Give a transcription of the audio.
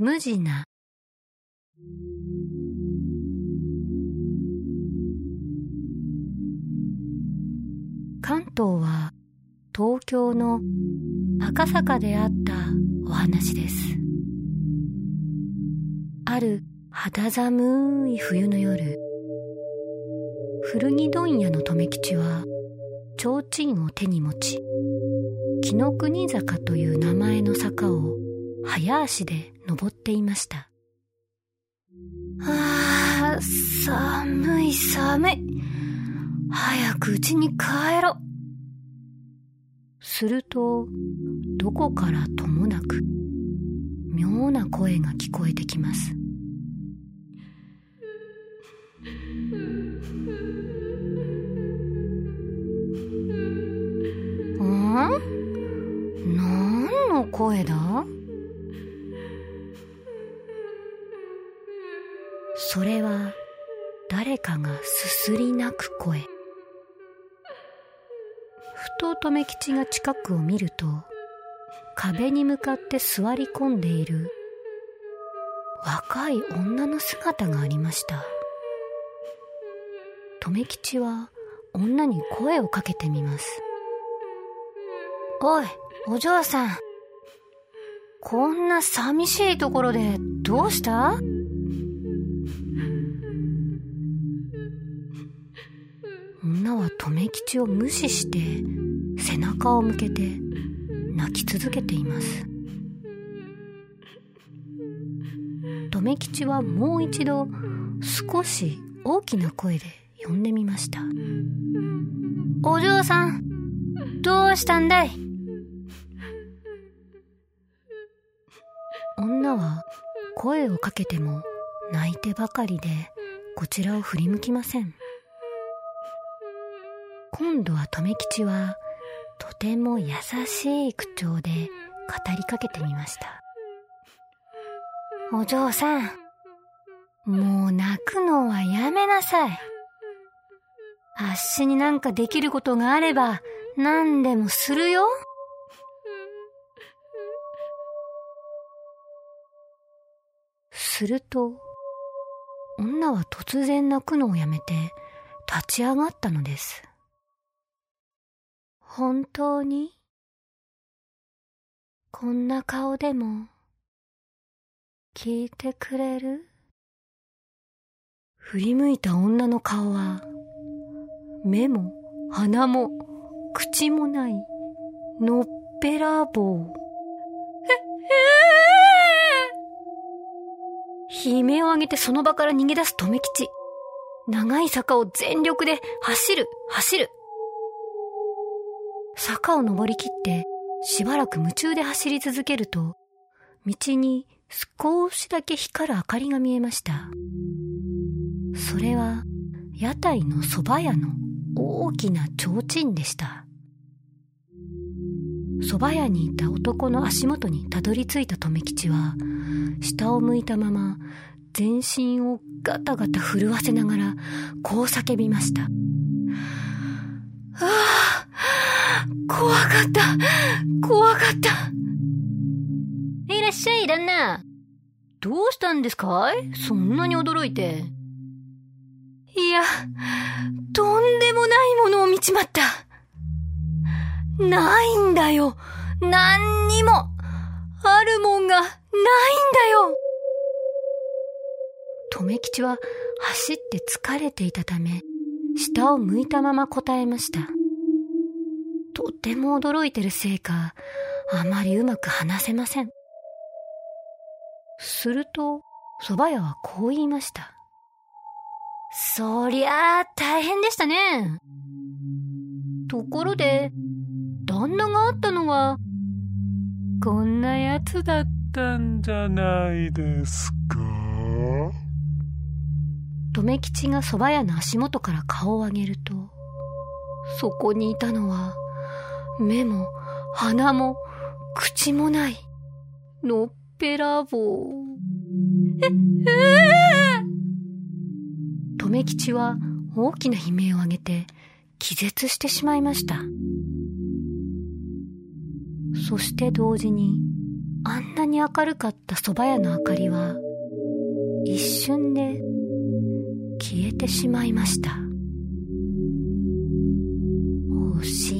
無地な。関東は東京の赤坂であったお話です。ある肌寒い冬の夜。古着問屋の留吉は提灯を手に持ち紀ノ国坂という名前の坂を早足で登っていました。ああ寒い寒い。早く家に帰ろするとどこからともなく妙な声が聞こえてきます。ん？何の声だ？それは誰かがすすり泣く声。ふと留吉が近くを見ると壁に向かって座り込んでいる若い女の姿がありました。留吉は女に声をかけてみます。おいお嬢さん。こんな寂しいところでどうした？女は留吉を無視して背中を向けて泣き続けています。留吉はもう一度少し大きな声で呼んでみました。お嬢さんどうしたんだい？女は声をかけても泣いてばかりでこちらを振り向きません。今度は留吉はとても優しい口調で語りかけてみました。お嬢さんもう泣くのはやめなさい。あっしになんかできることがあれば何でもするよ。すると女は突然泣くのをやめて立ち上がったのです。本当に？こんな顔でも聞いてくれる？振り向いた女の顔は目も鼻も口もないのっぺらぼう。悲鳴を上げてその場から逃げ出す留吉。長い坂を全力で走る、走る。坂を登りきってしばらく夢中で走り続けると、道に少しだけ光る明かりが見えました。それは屋台の蕎麦屋の大きな提灯でした。蕎麦屋にいた男の足元にたどり着いた留吉は、下を向いたまま全身をガタガタ震わせながら、こう叫びました。ああ怖かった怖かったいらっしゃい、旦那。どうしたんですかい？そんなに驚いて。いや、とんでもないものを見ちまった。ないんだよ。何にも。あるもんがないんだよ。留吉は走って疲れていたため、下を向いたまま答えました。とても驚いてるせいか、あまりうまく話せません。すると、蕎麦屋はこう言いました。そりゃあ大変でしたね。ところで、旦那があったのは、こんなやつだったんじゃないですか？留吉が蕎麦屋の足元から顔を上げると、そこにいたのは、目も鼻も口もない、のっぺらぼう。え、えー、き吉は大きな悲鳴をあげて気絶してしまいました。そして同時に、あんなに明るかった蕎麦屋の明かりは、一瞬で消えてしまいました。おし